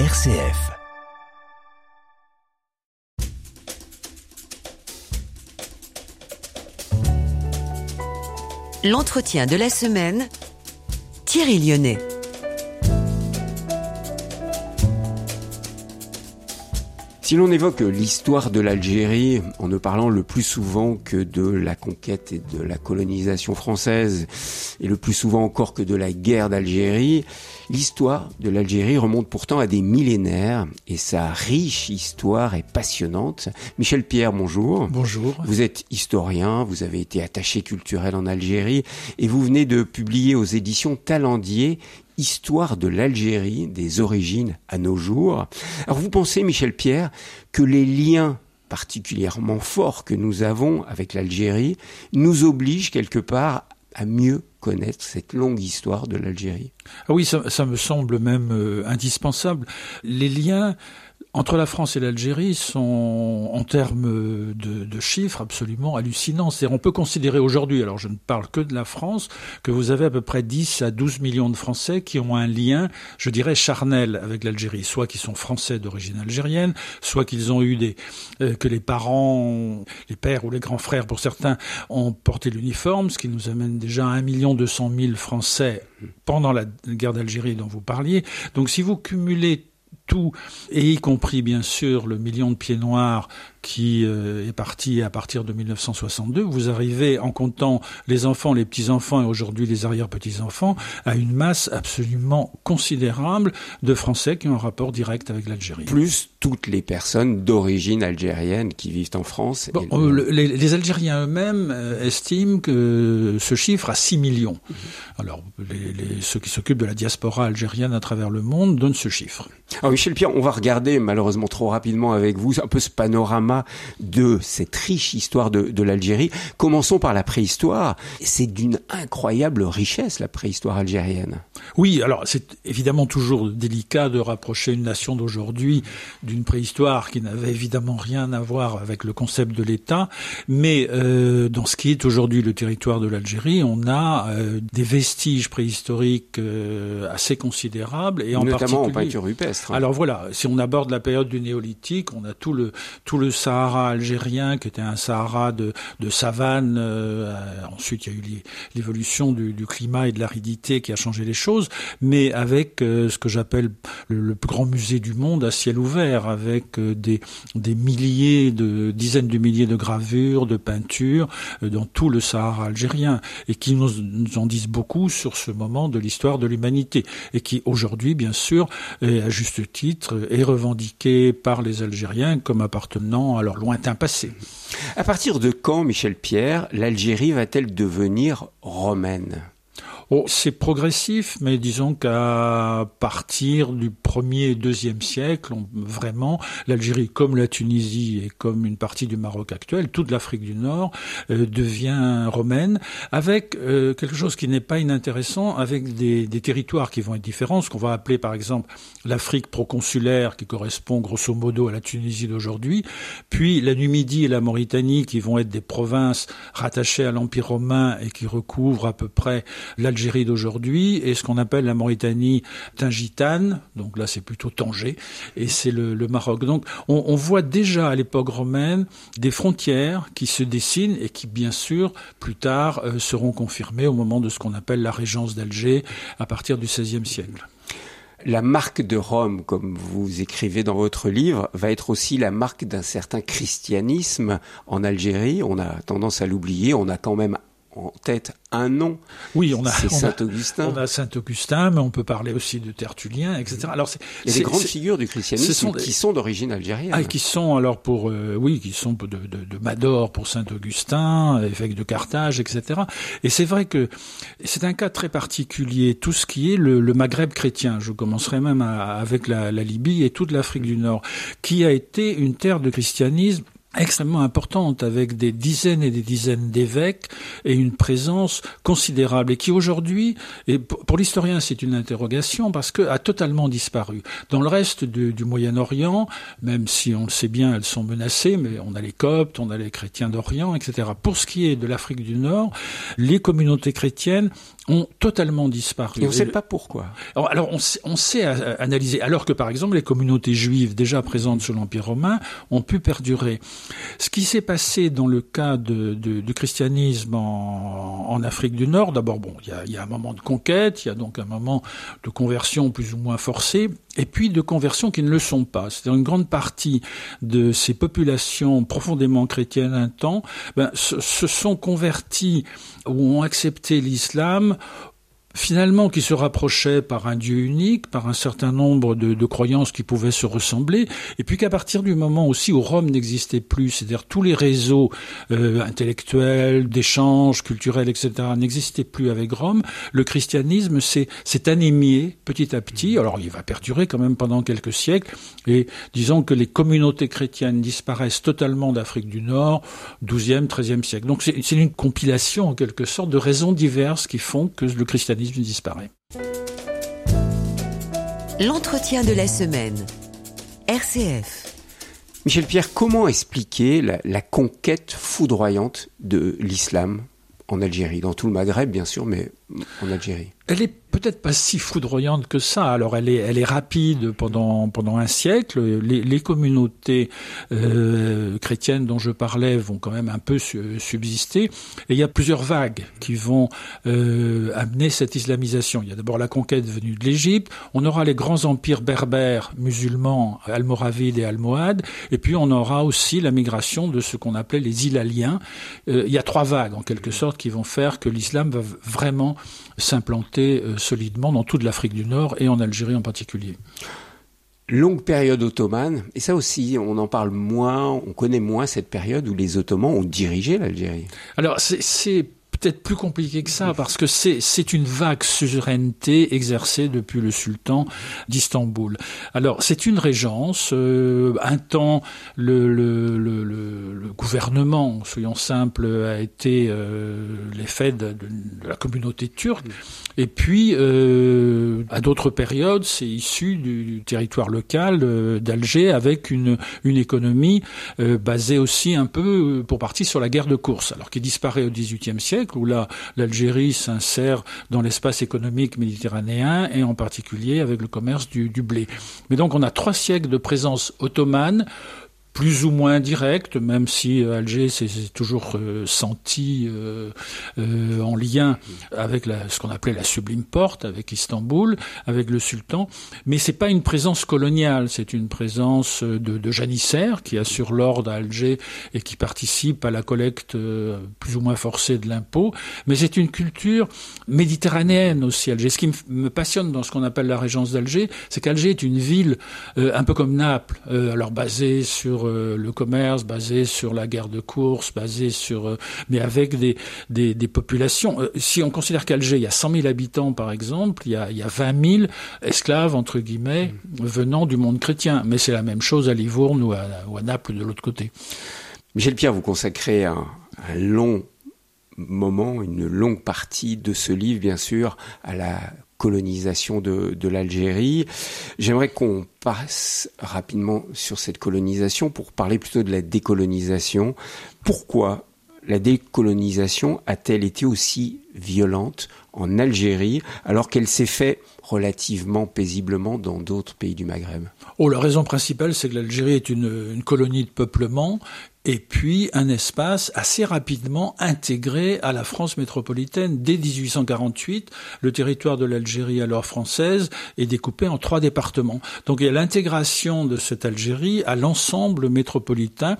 RCF. L'entretien de la semaine, Thierry Lyonnais. Si l'on évoque l'histoire de l'Algérie en ne parlant le plus souvent que de la conquête et de la colonisation française, et le plus souvent encore que de la guerre d'Algérie, l'histoire de l'Algérie remonte pourtant à des millénaires, et sa riche histoire est passionnante. Michel Pierre, bonjour. Bonjour. Vous êtes historien, vous avez été attaché culturel en Algérie, et vous venez de publier aux éditions Talendier Histoire de l'Algérie, des origines à nos jours. Alors vous pensez, Michel Pierre, que les liens particulièrement forts que nous avons avec l'Algérie nous obligent quelque part à mieux connaître cette longue histoire de l'Algérie? Ah oui, ça, me semble même euh, indispensable. Les liens entre la France et l'Algérie sont, en termes de, chiffres, absolument hallucinants. C'est-à-dire, on peut considérer aujourd'hui, alors je ne parle que de la France, que vous avez à peu près 10 à 12 millions de Français qui ont un lien, je dirais, charnel avec l'Algérie. Soit qui sont Français d'origine algérienne, soit qu'ils ont eu des, euh, que les parents, les pères ou les grands frères pour certains, ont porté l'uniforme, ce qui nous amène déjà à 1 million 200 000 Français pendant la guerre d'Algérie dont vous parliez. Donc si vous cumulez tout, et y compris bien sûr le million de pieds noirs qui euh, est parti à partir de 1962, vous arrivez en comptant les enfants, les petits-enfants et aujourd'hui les arrière-petits-enfants à une masse absolument considérable de Français qui ont un rapport direct avec l'Algérie. Plus toutes les personnes d'origine algérienne qui vivent en France. Bon, et... les, les, Algériens eux-mêmes euh, estiment que ce chiffre à 6 millions. Mmh. Alors les, les, ceux qui s'occupent de la diaspora algérienne à travers le monde donnent ce chiffre. Alors Michel Pierre, on va regarder malheureusement trop rapidement avec vous un peu ce panorama de cette riche histoire de, de l'Algérie. Commençons par la préhistoire. C'est d'une incroyable richesse, la préhistoire algérienne. Oui, alors c'est évidemment toujours délicat de rapprocher une nation d'aujourd'hui d'une préhistoire qui n'avait évidemment rien à voir avec le concept de l'État, mais euh, dans ce qui est aujourd'hui le territoire de l'Algérie, on a euh, des vestiges préhistoriques euh, assez considérables et en notamment particulier... en peinture rupestre. Alors voilà, si on aborde la période du néolithique, on a tout le tout le Sahara algérien qui était un Sahara de, savane. Euh, ensuite, il y a eu l'évolution du, climat et de l'aridité qui a changé les choses, mais avec euh, ce que j'appelle le, plus grand musée du monde à ciel ouvert, avec euh, des, milliers de dizaines de milliers de gravures, de peintures euh, dans tout le Sahara algérien et qui nous, nous, en disent beaucoup sur ce moment de l'histoire de l'humanité et qui aujourd'hui, bien sûr, à juste titre, est revendiqué par les Algériens comme appartenant à leur lointain passé. À partir de quand, Michel Pierre, l'Algérie va-t-elle devenir romaine? Oh, c'est progressif, mais disons qu'à partir du premier et deuxième siècle, on, vraiment, l'Algérie, comme la Tunisie et comme une partie du Maroc actuel, toute l'Afrique du Nord euh, devient romaine, avec euh, quelque chose qui n'est pas inintéressant, avec des, des, territoires qui vont être différents, ce qu'on va appeler par exemple l'Afrique proconsulaire, qui correspond grosso modo à la Tunisie d'aujourd'hui, puis la Numidie et la Mauritanie, qui vont être des provinces rattachées à l'Empire romain et qui recouvrent à peu près la d'aujourd'hui et ce qu'on appelle la Mauritanie tingitane, donc là c'est plutôt Tanger, et c'est le, Maroc. Donc on, on voit déjà à l'époque romaine des frontières qui se dessinent et qui bien sûr plus tard euh, seront confirmées au moment de ce qu'on appelle la régence d'Alger à partir du XVIe siècle la marque de Rome, comme vous écrivez dans votre livre, va être aussi la marque d'un certain christianisme en Algérie. On a tendance à l'oublier. On a quand même en tête un nom. Oui, on a Saint-Augustin. On a Saint-Augustin, mais on peut parler aussi de Tertullien, etc. Alors, c'est, il y a des grandes figures du christianisme sont qui sont d'origine algérienne. Ah, qui sont alors pour euh, oui, qui sont de, de, de Mador pour Saint-Augustin, évêque de Carthage, etc. Et c'est vrai que c'est un cas très particulier. Tout ce qui est le, le Maghreb chrétien, je commencerai même à, avec la, la Libye et toute l'Afrique du Nord, qui a été une terre de christianisme extrêmement importante avec des dizaines et des dizaines d'évêques et une présence considérable et qui aujourd'hui, et pour l'historien c'est une interrogation parce que a totalement disparu. Dans le reste du, du Moyen-Orient, même si on le sait bien, elles sont menacées, mais on a les Coptes, on a les chrétiens d'Orient, etc. Pour ce qui est de l'Afrique du Nord, les communautés chrétiennes ont totalement disparu. Et on ne sait pas pourquoi. Alors, on, sait, on, sait, analyser, alors que par exemple les communautés juives déjà présentes sous l'Empire romain ont pu perdurer. Ce qui s'est passé dans le cas de, de, du christianisme en, en, Afrique du Nord, d'abord, bon, il y a, y a, un moment de conquête, il y a donc un moment de conversion plus ou moins forcée, et puis de conversion qui ne le sont pas. C'est-à-dire une grande partie de ces populations profondément chrétiennes un temps ben, se sont converties ou ont accepté l'islam finalement qui se rapprochait par un Dieu unique, par un certain nombre de, de croyances qui pouvaient se ressembler, et puis qu'à partir du moment aussi où Rome n'existait plus, c'est-à-dire tous les réseaux euh, intellectuels, d'échanges culturels, etc., n'existaient plus avec Rome, le christianisme s'est anémié petit à petit. Alors il va perdurer quand même pendant quelques siècles, et disons que les communautés chrétiennes disparaissent totalement d'Afrique du Nord, 12e, 13e siècle. Donc c'est une compilation en quelque sorte de raisons diverses qui font que le christianisme disparaît. L'entretien de la semaine. RCF. Michel Pierre, comment expliquer la, la conquête foudroyante de l'islam en Algérie, dans tout le Maghreb bien sûr, mais en Algérie Elle est peut-être pas si foudroyante que ça. Alors elle est, rapide pendant pendant un siècle. Les, communautés euh, chrétiennes dont je parlais vont quand même un peu subsister. Et il y a plusieurs vagues qui vont euh, amener cette islamisation. Il y a d'abord la conquête venue de l'Égypte. On aura les grands empires berbères musulmans, almoravides et almohades. Et puis on aura aussi la migration de ce qu'on appelait les Ilaliens. Euh, il y a trois vagues en quelque sorte qui vont faire que l'islam va vraiment s'implanter solidement dans toute l'Afrique du Nord et en Algérie en particulier. Longue période ottomane, et ça aussi, on en parle moins, on connaît moins cette période où les Ottomans ont dirigé l'Algérie. Alors, c'est peut-être plus compliqué que ça parce que c'est une vague suzeraineté exercée depuis le sultan d'Istanbul. Alors c'est une régence. Euh, un temps le, gouvernement, soyons simples, a été euh, l'effet de, la communauté turque. Et puis euh, à d'autres périodes, c'est issu du, territoire local d'Alger avec une une économie basée aussi un peu pour partie sur la guerre de course, alors qui disparaît au XVIIIe siècle où l'Algérie s'insère dans l'espace économique méditerranéen et en particulier avec le commerce du, du blé. Mais donc on a trois siècles de présence ottomane plus ou moins direct, même si euh, Alger s'est toujours euh, senti euh, en lien avec ce qu'on appelait la sublime porte, avec Istanbul, avec le sultan. Mais c'est pas une présence coloniale, c'est une présence de, janissaires qui assurent l'ordre à Alger et qui participent à la collecte plus ou moins forcée de l'impôt. Mais c'est une culture méditerranéenne aussi, Alger. Ce qui me passionne dans ce qu'on appelle la régence d'Alger, c'est qu'Alger est une ville un peu comme Naples, alors basée sur euh, le commerce, basé sur la guerre de course, basé sur, euh, mais avec des, des, des populations. Euh, si on considère qu'Alger, il y a 100 000 habitants par exemple, il y a, il y a 20 000 esclaves entre guillemets venant du monde chrétien. Mais c'est la même chose à Livourne ou à, ou à Naples de l'autre côté. Michel Pierre, vous consacrez un, un long moment, une longue partie de ce livre, bien sûr, à la colonisation de, l'Algérie. J'aimerais qu'on passe rapidement sur cette colonisation pour parler plutôt de la décolonisation. Pourquoi la décolonisation a-t-elle été aussi violente en Algérie alors qu'elle s'est fait relativement paisiblement dans d'autres pays du Maghreb Oh, la raison principale, c'est que l'Algérie est une, colonie de peuplement et puis un espace assez rapidement intégré à la France métropolitaine. Dès 1848, le territoire de l'Algérie alors française est découpé en trois départements. Donc il y a l'intégration de cette Algérie à l'ensemble métropolitain,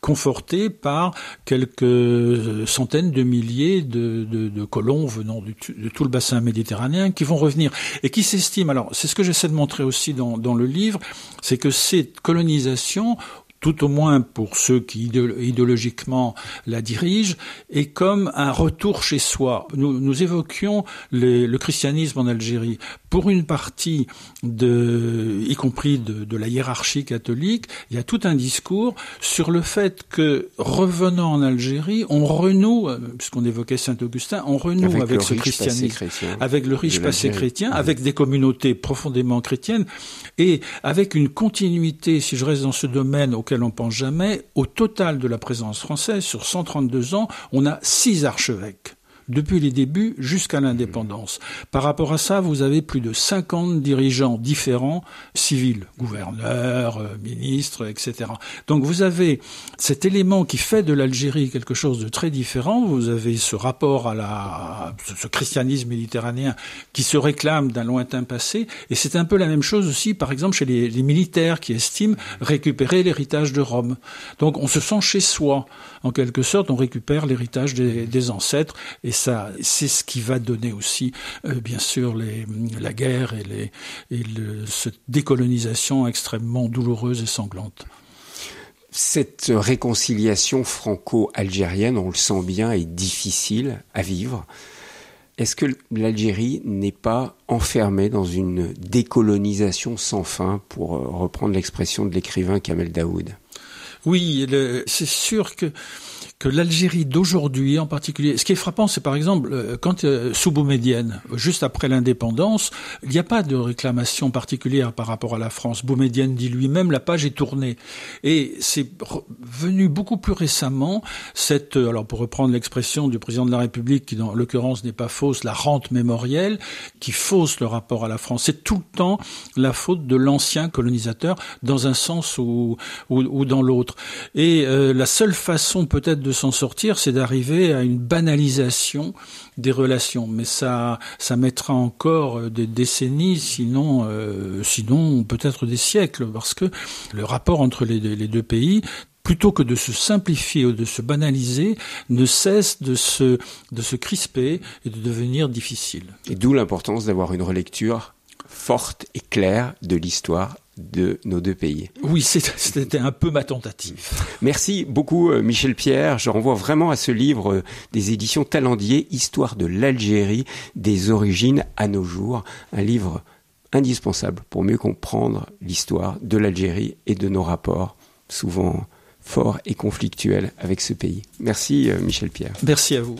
conforté par quelques centaines de milliers de, de, de venant de tout le bassin méditerranéen qui vont revenir et qui s'estiment. Alors c'est ce que j'essaie de montrer aussi dans, dans le livre, c'est que cette colonisation tout au moins pour ceux qui idéologiquement la dirigent, est comme un retour chez soi. Nous, nous évoquions les, le christianisme en Algérie. Pour une partie, de, y compris de, de, la hiérarchie catholique, il y a tout un discours sur le fait que, revenant en Algérie, on renoue, puisqu'on évoquait Saint-Augustin, on renoue avec, avec ce christianisme, avec le riche passé chrétien, avec des communautés profondément chrétiennes, et avec une continuité, si je reste dans ce domaine, au on pense jamais, au total de la présence française, sur 132 ans, on a six archevêques depuis les débuts jusqu'à l'indépendance. Par rapport à ça, vous avez plus de 50 dirigeants différents, civils, gouverneurs, euh, ministres, etc. Donc vous avez cet élément qui fait de l'Algérie quelque chose de très différent. Vous avez ce rapport à la, ce christianisme méditerranéen qui se réclame d'un lointain passé. Et c'est un peu la même chose aussi, par exemple, chez les, militaires qui estiment récupérer l'héritage de Rome. Donc on se sent chez soi. En quelque sorte, on récupère l'héritage des, des, ancêtres. Et ça, c'est ce qui va donner aussi, euh, bien sûr, les, la guerre et, les, et le, cette décolonisation extrêmement douloureuse et sanglante. Cette réconciliation franco-algérienne, on le sent bien, est difficile à vivre. Est-ce que l'Algérie n'est pas enfermée dans une décolonisation sans fin, pour euh, reprendre l'expression de l'écrivain Kamel Daoud? Oui, c'est sûr que que l'Algérie d'aujourd'hui en particulier, ce qui est frappant, c'est par exemple euh, quand euh, sous Boumedienne, juste après l'indépendance, il n'y a pas de réclamation particulière par rapport à la France. Boumedienne dit lui-même la page est tournée, et c'est venu beaucoup plus récemment cette, euh, alors pour reprendre l'expression du président de la République, qui dans l'occurrence n'est pas fausse, la rente mémorielle, qui fausse le rapport à la France. C'est tout le temps la faute de l'ancien colonisateur dans un sens ou, ou, ou dans l'autre. Et euh, la seule façon peut-être s'en sortir, c'est d'arriver à une banalisation des relations. Mais ça, ça mettra encore des décennies, sinon, euh, sinon peut-être des siècles, parce que le rapport entre les deux, les deux pays plutôt que de se simplifier ou de se banaliser, ne cesse de se, de se crisper et de devenir difficile. Et d'où l'importance d'avoir une relecture forte et claire de l'histoire de nos deux pays. Oui, c'était un peu ma tentative. Merci beaucoup euh, Michel Pierre. Je renvoie vraiment à ce livre euh, des éditions Talendier, Histoire de l'Algérie, des origines à nos jours. Un livre indispensable pour mieux comprendre l'histoire de l'Algérie et de nos rapports, souvent forts et conflictuels avec ce pays. Merci euh, Michel Pierre. Merci à vous.